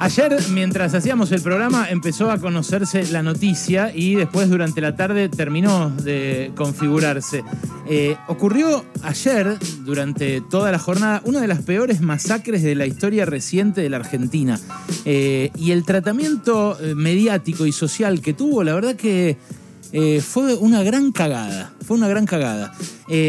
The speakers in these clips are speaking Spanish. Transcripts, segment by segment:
Ayer, mientras hacíamos el programa, empezó a conocerse la noticia y después durante la tarde terminó de configurarse. Eh, ocurrió ayer, durante toda la jornada, una de las peores masacres de la historia reciente de la Argentina. Eh, y el tratamiento eh, mediático y social que tuvo, la verdad que fue una gran cagada. Fue una gran cagada.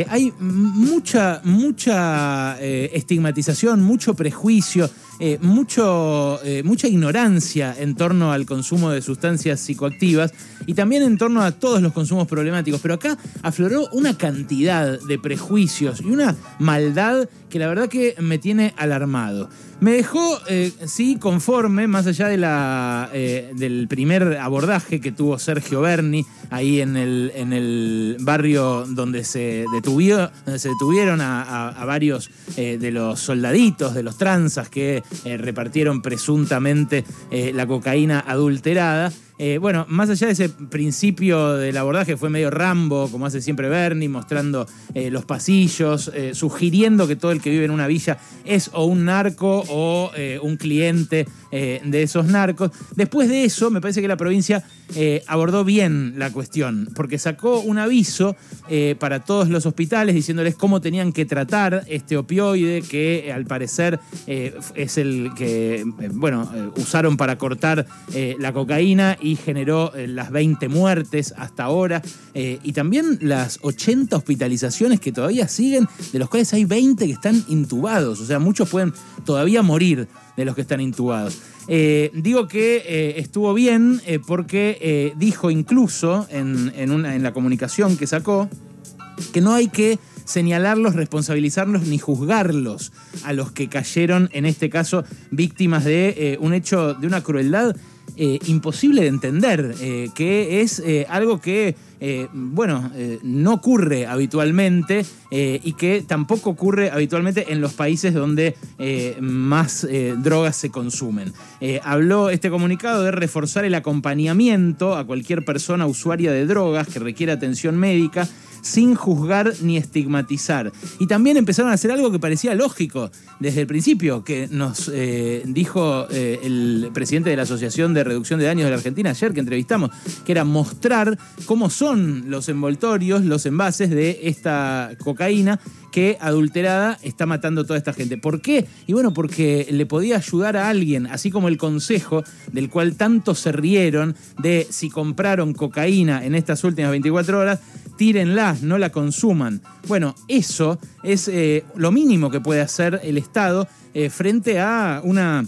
hay mucha, mucha estigmatización, mucho prejuicio. Eh, mucho, eh, mucha ignorancia en torno al consumo de sustancias psicoactivas y también en torno a todos los consumos problemáticos. Pero acá afloró una cantidad de prejuicios y una maldad que la verdad que me tiene alarmado. Me dejó, eh, sí, conforme, más allá de la, del primer abordaje que tuvo Sergio Berni ahí en el, en el barrio donde se, se detuvieron a, varios de los soldaditos, de los tranzas que eh, repartieron presuntamente eh, la cocaína adulterada. Eh, bueno, más allá de ese principio del abordaje, fue medio Rambo, como hace siempre Bernie, mostrando los pasillos, sugiriendo que todo el que vive en una villa es o un narco o un cliente de esos narcos. Después de eso, me parece que la provincia abordó bien la cuestión, porque sacó un aviso para todos los hospitales diciéndoles cómo tenían que tratar este opioide que al parecer es el que, eh, bueno, eh, usaron para cortar eh, la cocaína generó las 20 muertes hasta ahora. y también las 80 hospitalizaciones que todavía siguen, de los cuales hay 20 que están intubados. O sea, muchos pueden todavía morir de los que están intubados. digo que estuvo bien porque dijo incluso en, una, en la comunicación que sacó que no hay que señalarlos, responsabilizarlos ni juzgarlos a los que cayeron, en este caso, víctimas de eh, un hecho de una crueldad eh, imposible de entender, eh, que es algo que, bueno, no ocurre habitualmente y que tampoco ocurre habitualmente en los países donde más drogas se consumen. habló este comunicado de reforzar el acompañamiento a cualquier persona usuaria de drogas que requiera atención médica sin juzgar ni estigmatizar. Y también empezaron a hacer algo que parecía lógico desde el principio, que nos eh, dijo eh, el presidente de la Asociación de Reducción de Daños de la Argentina ayer que entrevistamos, que era mostrar cómo son los envoltorios, los envases de esta cocaína que adulterada está matando a toda esta gente. ¿Por qué? Y bueno, porque le podía ayudar a alguien, así como el consejo del cual tanto se rieron de si compraron cocaína en estas últimas 24 horas, tírenla, no la consuman. Bueno, eso es eh, lo mínimo que puede hacer el Estado eh, frente a una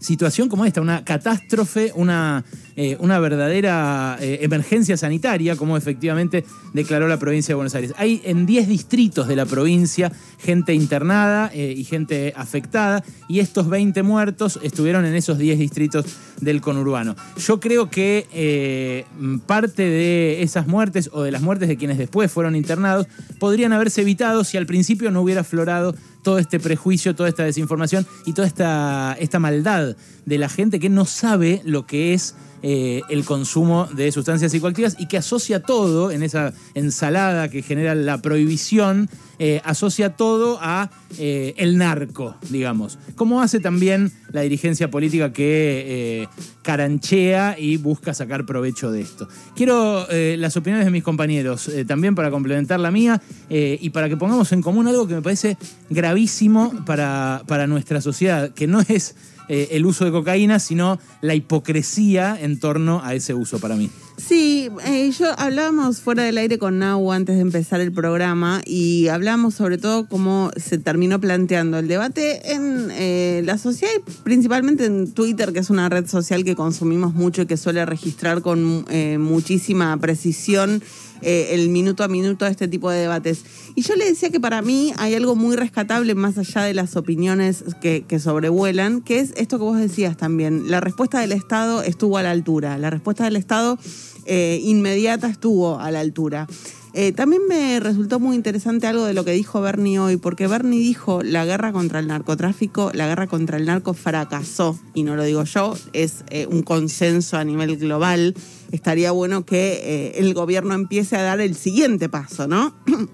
situación como esta, una catástrofe, una eh, una verdadera eh, emergencia sanitaria, como efectivamente declaró la provincia de Buenos Aires. Hay en 10 distritos de la provincia gente internada eh, y gente afectada, y estos 20 muertos estuvieron en esos 10 distritos del conurbano. Yo creo que parte de esas muertes o de las muertes de quienes después fueron internados podrían haberse evitado si al principio no hubiera aflorado todo este prejuicio, toda esta desinformación y toda esta, esta maldad de la gente que no sabe lo que es eh, el consumo de sustancias psicoactivas y que asocia todo, en esa ensalada que genera la prohibición, eh, asocia todo a eh, el narco, digamos. Como hace también la dirigencia política que caranchea y busca sacar provecho de esto. Quiero las opiniones de mis compañeros, también para complementar la mía y para que pongamos en común algo que me parece gravísimo para, para nuestra sociedad, que no es eh, el uso de cocaína, sino la hipocresía en torno a ese uso para mí. Sí, eh, yo hablábamos fuera del aire con Nau antes de empezar el programa y hablamos sobre todo cómo se terminó planteando el debate en eh, la sociedad y principalmente en Twitter, que es una red social que consumimos mucho y que suele registrar con muchísima precisión eh, el minuto a minuto de este tipo de debates. Y yo le decía que para mí hay algo muy rescatable más allá de las opiniones que, sobrevuelan, que es esto que vos decías también. La respuesta del Estado estuvo a la altura. La respuesta del Estado eh, inmediata estuvo a la altura. Eh, también me resultó muy interesante algo de lo que dijo Bernie hoy, porque Bernie dijo la guerra contra el narcotráfico, la guerra contra el narco fracasó, y no lo digo yo, es un consenso a nivel global estaría bueno que eh, el gobierno empiece a dar el siguiente paso, ¿no?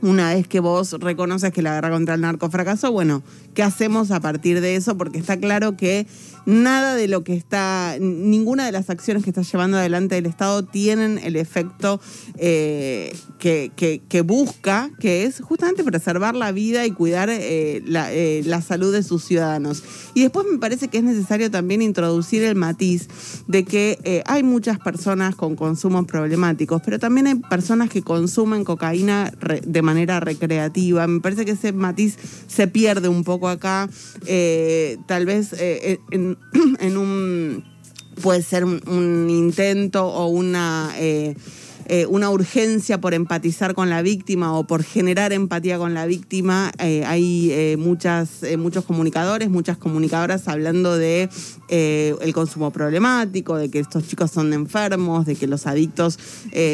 una vez que vos reconoces que la guerra contra el narco fracasó, bueno, ¿qué hacemos a partir de eso? Porque está claro que nada de lo que está, ninguna de las acciones que está llevando adelante el Estado tienen el efecto eh, que, busca, que es justamente preservar la vida y cuidar eh, eh, la, salud de sus ciudadanos. Y después me parece que es necesario también introducir el matiz de que hay muchas personas con consumos problemáticos, pero también hay personas que consumen cocaína de manera recreativa. Me parece que ese matiz se pierde un poco acá. tal vez en, en un puede ser un, intento o una eh, eh, una urgencia por empatizar con la víctima o por generar empatía con la víctima. Eh, hay eh, muchas, muchos comunicadores, muchas comunicadoras hablando de el consumo problemático, de que estos chicos son enfermos, de que los adictos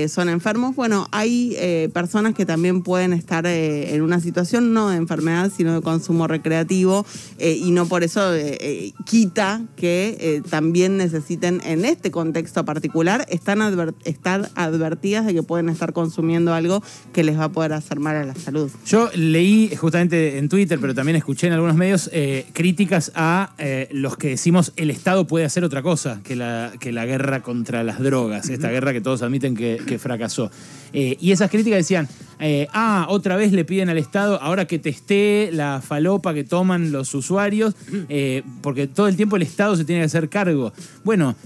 son enfermos. Bueno, hay personas que también pueden estar en una situación no de enfermedad, sino de consumo recreativo y no por eso quita que también necesiten en este contexto particular están estar advertidos de que pueden estar consumiendo algo que les va a poder hacer mal a la salud. Yo leí justamente en Twitter, pero también escuché en algunos medios eh, críticas a eh, los que decimos el Estado puede hacer otra cosa que la, que la guerra contra las drogas, esta guerra que todos admiten que, fracasó. Eh, y esas críticas decían, ah, otra vez le piden al Estado, ahora que testé la falopa que toman los usuarios, porque todo el tiempo el Estado se tiene que hacer cargo. Bueno,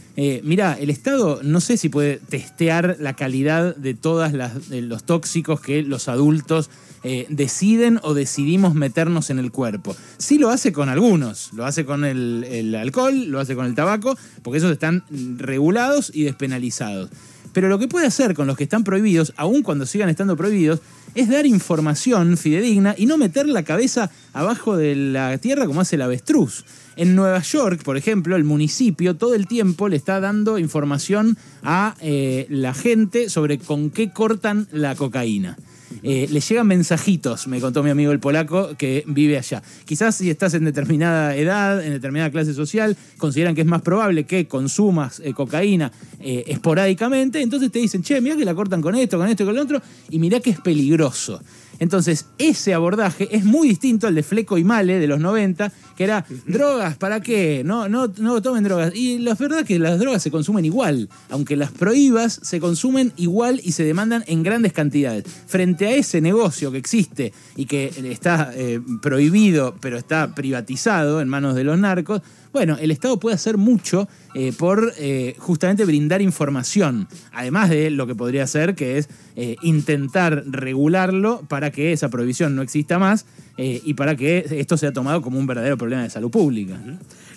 mira, el Estado no sé si puede testear la calidad de todos los tóxicos que los adultos eh, deciden o decidimos meternos en el cuerpo. Sí lo hace con algunos, lo hace con el, alcohol, lo hace con el tabaco, porque esos están regulados y despenalizados. Pero lo que puede hacer con los que están prohibidos, aun cuando sigan estando prohibidos, es dar información fidedigna y no meter la cabeza abajo de la tierra como hace el avestruz. En Nueva York, por ejemplo, el municipio todo el tiempo le está dando información a eh, la gente sobre con qué cortan la cocaína. Eh, le llegan mensajitos, me contó mi amigo el polaco que vive allá. Quizás si estás en determinada edad, en determinada clase social, consideran que es más probable que consumas eh, cocaína esporádicamente, entonces te dicen, che, mira que la cortan con esto, con esto y con lo otro, y mira que es peligroso. Entonces, ese abordaje es muy distinto al de Fleco y Male de los 90, que era drogas, ¿para qué? No, no, no tomen drogas. Y la verdad es que las drogas se consumen igual. Aunque las prohíbas, se consumen igual y se demandan en grandes cantidades. Frente a ese negocio que existe y que está eh, prohibido, pero está privatizado en manos de los narcos, bueno, el Estado puede hacer mucho eh, por eh, justamente brindar información, además de lo que podría hacer, que es eh, intentar regularlo para que esa prohibición no exista más y para que esto sea tomado como un verdadero problema de salud pública.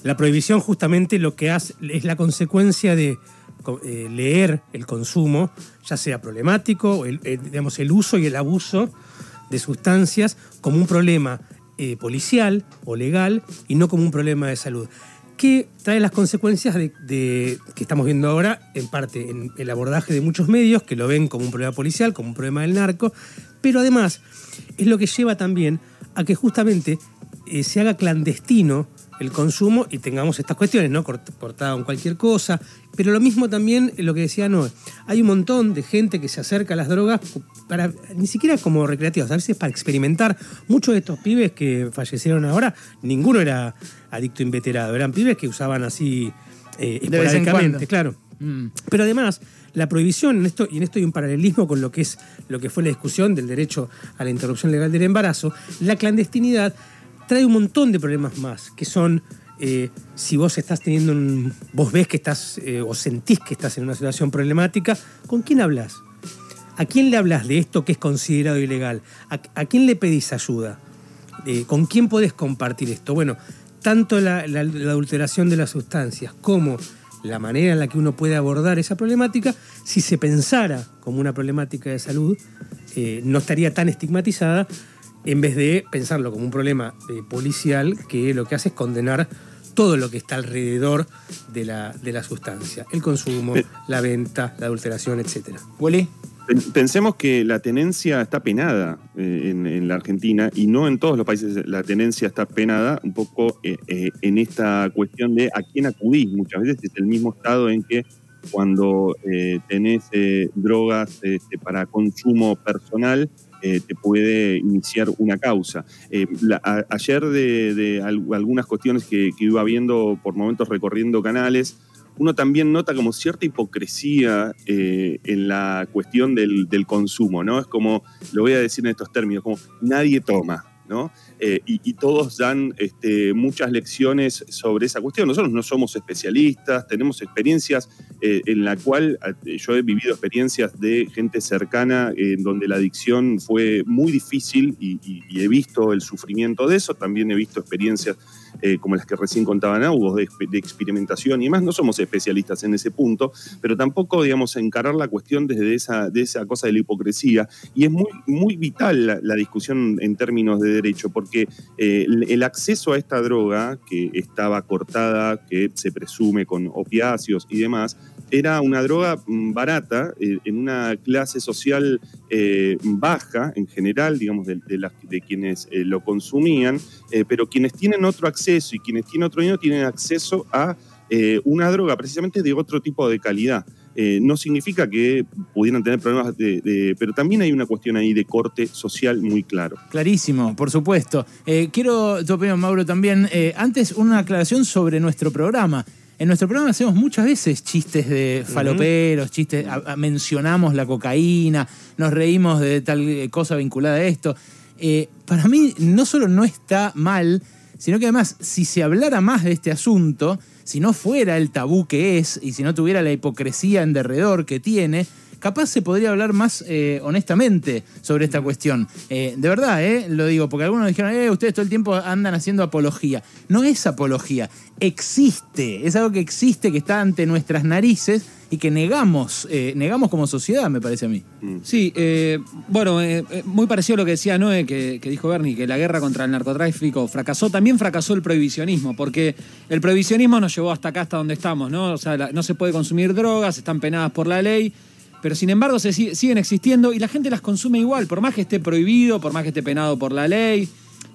La prohibición justamente lo que hace es la consecuencia de leer el consumo, ya sea problemático, el, digamos, el uso y el abuso de sustancias como un problema policial o legal y no como un problema de salud que trae las consecuencias de, que estamos viendo ahora, en parte en el abordaje de muchos medios que lo ven como un problema policial, como un problema del narco, pero además es lo que lleva también a que justamente eh, se haga clandestino el consumo y tengamos estas cuestiones, ¿no? Cortado en cualquier cosa. Pero lo mismo también lo que decía Noé. Hay un montón de gente que se acerca a las drogas para, ni siquiera como recreativas, a veces para experimentar. Muchos de estos pibes que fallecieron ahora, ninguno era adicto inveterado, eran pibes que usaban así eh, esporádicamente, claro. Mm. Pero además, la prohibición, en esto, y en esto hay un paralelismo con lo que es lo que fue la discusión del derecho a la interrupción legal del embarazo, la clandestinidad trae un montón de problemas más, que son eh, si vos estás teniendo un. vos ves que estás eh, o sentís que estás en una situación problemática, ¿con quién hablas? ¿A quién le hablas de esto que es considerado ilegal? ¿A, quién le pedís ayuda? Eh, ¿Con quién podés compartir esto? Bueno, tanto la, adulteración de las sustancias como la manera en la que uno puede abordar esa problemática, si se pensara como una problemática de salud, no estaría tan estigmatizada en vez de pensarlo como un problema eh, policial que lo que hace es condenar todo lo que está alrededor de la, de la sustancia, el consumo, la venta, la adulteración, etc. ¿Huele? Pensemos que la tenencia está penada eh, en, la Argentina y no en todos los países la tenencia está penada, un poco eh, en esta cuestión de a quién acudís. Muchas veces es el mismo estado en que cuando tenés drogas este, para consumo personal, eh, te puede iniciar una causa. Eh, ayer de, algunas cuestiones que, iba viendo por momentos recorriendo canales, uno también nota como cierta hipocresía en la cuestión del, del, consumo, ¿no? Es como, lo voy a decir en estos términos, como nadie toma, Eh, y, todos dan este, muchas lecciones sobre esa cuestión. Nosotros no somos especialistas, tenemos experiencias eh, en la cual eh, yo he vivido experiencias de gente cercana en donde la adicción fue muy difícil y, he visto el sufrimiento de eso, también he visto experiencias como las que recién contaban Hugo, de, de, experimentación y demás. No somos especialistas en ese punto, pero tampoco, digamos, encarar la cuestión desde esa, de esa cosa de la hipocresía. Y es muy, muy vital la, la discusión en términos de derecho, porque eh, el acceso a esta droga, que estaba cortada, que se presume con opiáceos y demás, era una droga mm, barata eh, en una clase social eh, baja en general, digamos, de, de quienes lo consumían, pero quienes tienen otro acceso y quienes tienen otro dinero tienen acceso a una droga precisamente de otro tipo de calidad. Eh, no significa que pudieran tener problemas, de, pero también hay una cuestión ahí de corte social muy claro. Clarísimo, por supuesto. Eh, quiero tu opinión, Mauro, también. Eh, antes, una aclaración sobre nuestro programa. En nuestro programa hacemos muchas veces chistes de faloperos, chistes, mencionamos la cocaína, nos reímos de tal cosa vinculada a esto. para mí no solo no está mal, sino que además, si se hablara más de este asunto, si no fuera el tabú que es y si no tuviera la hipocresía en derredor que tiene, capaz se podría hablar más eh, honestamente sobre esta cuestión. Eh, de verdad, eh, lo digo, porque algunos dijeron, eh, ustedes todo el tiempo andan haciendo apología. No es apología, existe, es algo que existe, que está ante nuestras narices y que negamos, negamos como sociedad, me parece a mí. Mm. Sí, bueno, muy parecido a lo que decía Noé, que, dijo Bernie, que la guerra contra el narcotráfico fracasó, también fracasó el prohibicionismo, porque el prohibicionismo nos llevó hasta acá, hasta donde estamos, ¿no? O sea, no se puede consumir drogas, están penadas por la ley pero sin embargo se siguen existiendo y la gente las consume igual, por más que esté prohibido, por más que esté penado por la ley.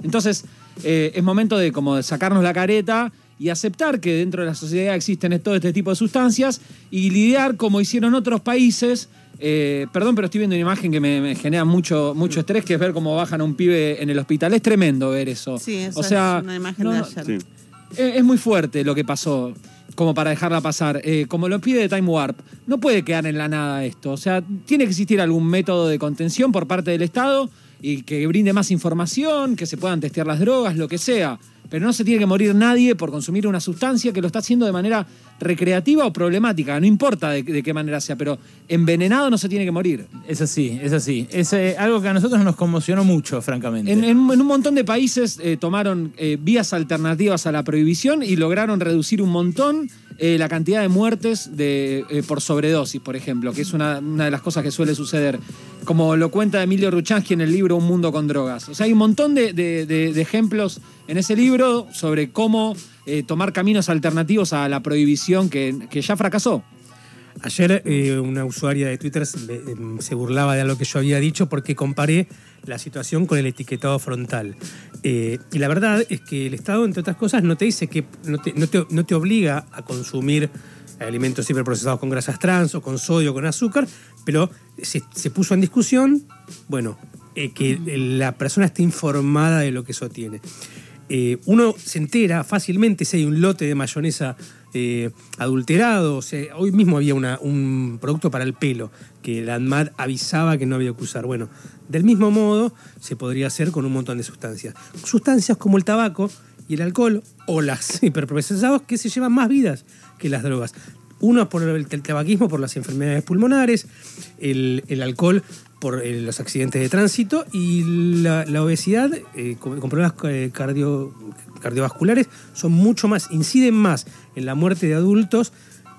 Entonces eh, es momento de como de sacarnos la careta y aceptar que dentro de la sociedad existen todo este tipo de sustancias y lidiar como hicieron otros países. Eh, perdón, pero estoy viendo una imagen que me, genera mucho, mucho estrés, que es ver cómo bajan a un pibe en el hospital. Es tremendo ver eso. Sí, eso o sea, es una imagen de ayer. Es muy fuerte lo que pasó como para dejarla pasar. Eh, como lo pide Time Warp, no puede quedar en la nada esto. O sea, tiene que existir algún método de contención por parte del Estado y que brinde más información, que se puedan testear las drogas, lo que sea pero no se tiene que morir nadie por consumir una sustancia que lo está haciendo de manera recreativa o problemática, no importa de, qué manera sea, pero envenenado no se tiene que morir. Es así, es así. Es eh, algo que a nosotros nos conmocionó mucho, francamente. En, un montón de países eh, tomaron eh, vías alternativas a la prohibición y lograron reducir un montón la cantidad de muertes de, por sobredosis, por ejemplo, que es una, de las cosas que suele suceder, como lo cuenta Emilio Ruchansky en el libro Un Mundo con Drogas. O sea, hay un montón de ejemplos en ese libro sobre cómo eh, tomar caminos alternativos a la prohibición que, ya fracasó. Ayer eh, una usuaria de Twitter em, se, burlaba de algo que yo había dicho porque comparé la situación con el etiquetado frontal. Eh, y la verdad es que el Estado, entre otras cosas, no te dice que no te, obliga a consumir alimentos hiperprocesados con grasas trans o con sodio o con azúcar, pero se, se puso en discusión, bueno, que la persona esté informada de lo que eso tiene. Eh, uno se entera fácilmente si hay un lote de mayonesa eh, adulterado. hoy mismo había un producto para el pelo que la ANMAT avisaba que no había que usar. Bueno, del mismo modo se podría hacer con un montón de sustancias. Sustancias como el tabaco y el alcohol o las hiperprocesados que se llevan más vidas que las drogas. Uno por el, tabaquismo, por las enfermedades pulmonares, el, alcohol por eh, los accidentes de tránsito y la, obesidad eh, con, problemas eh, cardio, cardiovasculares son mucho más, inciden más en la muerte de adultos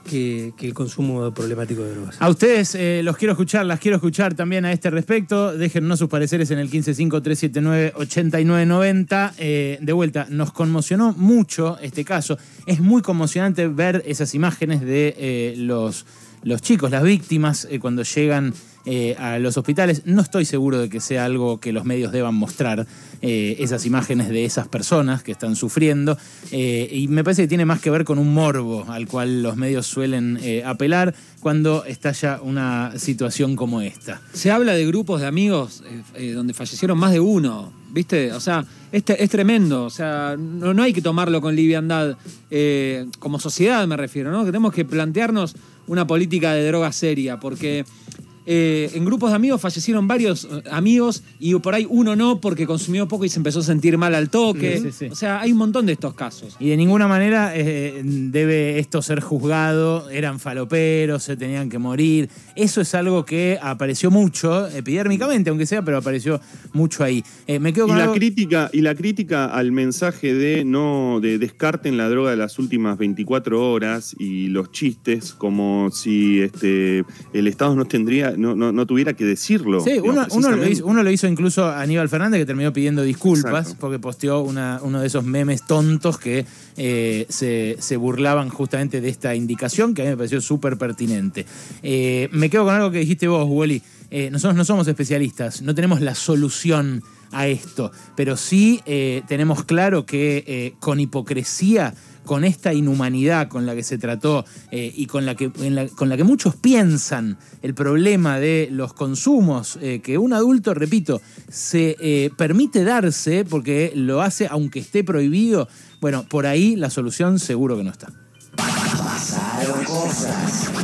que, el consumo problemático de drogas. A ustedes los quiero escuchar, las quiero escuchar también a este respecto. Déjennos sus pareceres en el 155-379-8990. de vuelta, nos conmocionó mucho este caso. Es muy conmocionante ver esas imágenes de los, los chicos, las víctimas, cuando llegan eh, a los hospitales. No estoy seguro de que sea algo que los medios deban mostrar, eh, esas imágenes de esas personas que están sufriendo. eh, y me parece que tiene más que ver con un morbo al cual los medios suelen apelar cuando estalla una situación como esta. Se habla de grupos de amigos donde fallecieron más de uno, ¿viste? O sea, este es tremendo. O sea, no, no hay que tomarlo con liviandad. como sociedad me refiero, ¿no? Tenemos que plantearnos una política de droga seria, porque eh, en grupos de amigos fallecieron varios eh, amigos y por ahí uno no porque consumió poco y se empezó a sentir mal al toque. Sí, sí, sí. O sea, hay un montón de estos casos. Y de ninguna manera eh, debe esto ser juzgado, eran faloperos, se tenían que morir. Eso es algo que apareció mucho, epidérmicamente, aunque sea, pero apareció mucho ahí. Eh, me quedo Y la algo- crítica, y la crítica al mensaje de no, de descarten la droga de las últimas 24 horas y los chistes como si este el Estado no tendría, no, no, no tuviera que decirlo. Sí, uno, uno lo hizo, uno lo hizo incluso a Aníbal Fernández, que terminó pidiendo disculpas Exacto. porque posteó una- uno de esos memes tontos que eh, se, se burlaban justamente de esta indicación, que a mí me pareció súper pertinente. Eh, me quedo con algo que dijiste vos, Wally. Eh, nosotros no somos especialistas, no tenemos la solución a esto, pero sí tenemos claro que con hipocresía con esta inhumanidad con la que se trató eh, y con la, que, con la que muchos piensan el problema de los consumos eh, que un adulto, repito, se eh, permite darse porque lo hace aunque esté prohibido, bueno, por ahí la solución seguro que no está. Cosas.